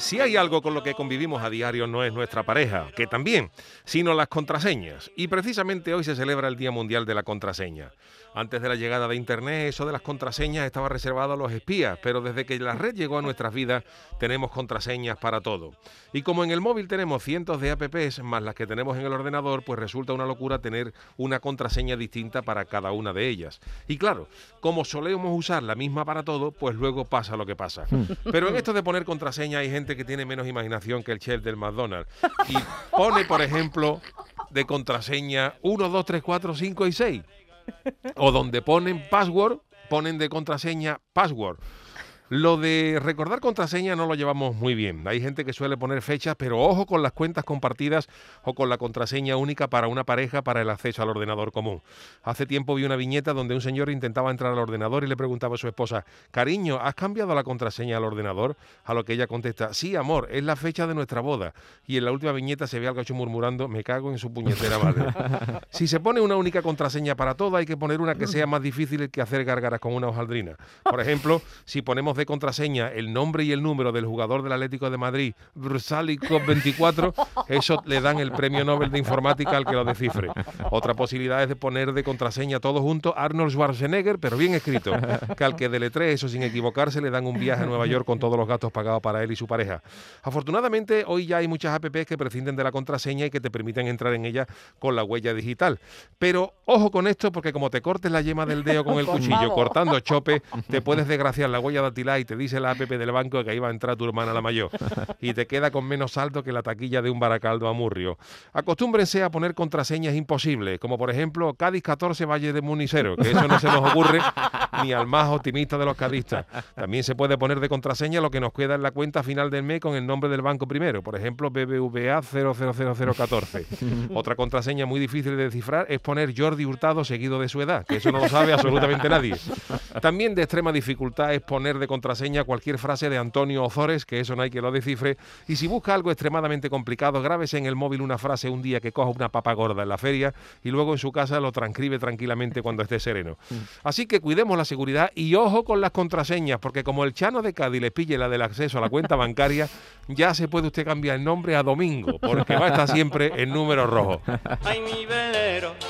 Si hay algo con lo que convivimos a diario no es nuestra pareja, que también, sino las contraseñas. Y precisamente hoy se celebra el Día Mundial de la Contraseña. Antes de la llegada de Internet, eso de las contraseñas estaba reservado a los espías, pero desde que la red llegó a nuestras vidas, tenemos contraseñas para todo. Y como en el móvil tenemos cientos de apps más las que tenemos en el ordenador, pues resulta una locura tener una contraseña distinta para cada una de ellas. Y claro, como solemos usar la misma para todo, pues luego pasa lo que pasa. Pero en esto de poner contraseña hay gente que tiene menos imaginación que el chef del McDonald's. Y pone, por ejemplo, de contraseña 1, 2, 3, 4, 5 y 6 o donde ponen password, ponen de contraseña password. Lo de recordar contraseña no lo llevamos muy bien. Hay gente que suele poner fechas, pero ojo con las cuentas compartidas o con la contraseña única para una pareja para el acceso al ordenador común. Hace tiempo vi una viñeta donde un señor intentaba entrar al ordenador y le preguntaba a su esposa, cariño, ¿has cambiado la contraseña al ordenador? A lo que ella contesta, sí, amor, es la fecha de nuestra boda. Y en la última viñeta se ve al gacho murmurando, me cago en su puñetera madre. si se pone una única contraseña para todo, hay que poner una que sea más difícil que hacer gárgaras con una hojaldrina. Por ejemplo, si ponemos de contraseña el nombre y el número del jugador del Atlético de Madrid, Brusalico 24, eso le dan el premio Nobel de Informática al que lo descifre. Otra posibilidad es de poner de contraseña todo junto Arnold Schwarzenegger, pero bien escrito, que al que deletree eso sin equivocarse le dan un viaje a Nueva York con todos los gastos pagados para él y su pareja. Afortunadamente, hoy ya hay muchas apps que prescinden de la contraseña y que te permiten entrar en ella con la huella digital. Pero ojo con esto, porque como te cortes la yema del dedo con el cuchillo cortando chope, te puedes desgraciar la huella dactilar y te dice la app del banco que ahí va a entrar tu hermana la mayor. Y te queda con menos saldo que la taquilla de un baracaldo a Murrio. Acostúmbrense a poner contraseñas imposibles, como por ejemplo Cádiz 14 Valle de Municero, que eso no se nos ocurre ni al más optimista de los cadistas. También se puede poner de contraseña lo que nos queda en la cuenta final del mes con el nombre del banco primero, por ejemplo BBVA 000014. Otra contraseña muy difícil de descifrar es poner Jordi Hurtado seguido de su edad, que eso no lo sabe absolutamente nadie. También de extrema dificultad es poner de contraseña cualquier frase de Antonio Ozores, que eso no hay que lo descifre. Y si busca algo extremadamente complicado, grábese en el móvil una frase un día que coja una papa gorda en la feria y luego en su casa lo transcribe tranquilamente cuando esté sereno. Así que cuidemos la seguridad y ojo con las contraseñas, porque como el Chano de Cádiz le pille la del acceso a la cuenta bancaria, ya se puede usted cambiar el nombre a Domingo, porque va a estar siempre en número rojo. Ay, mi velero, velero mío.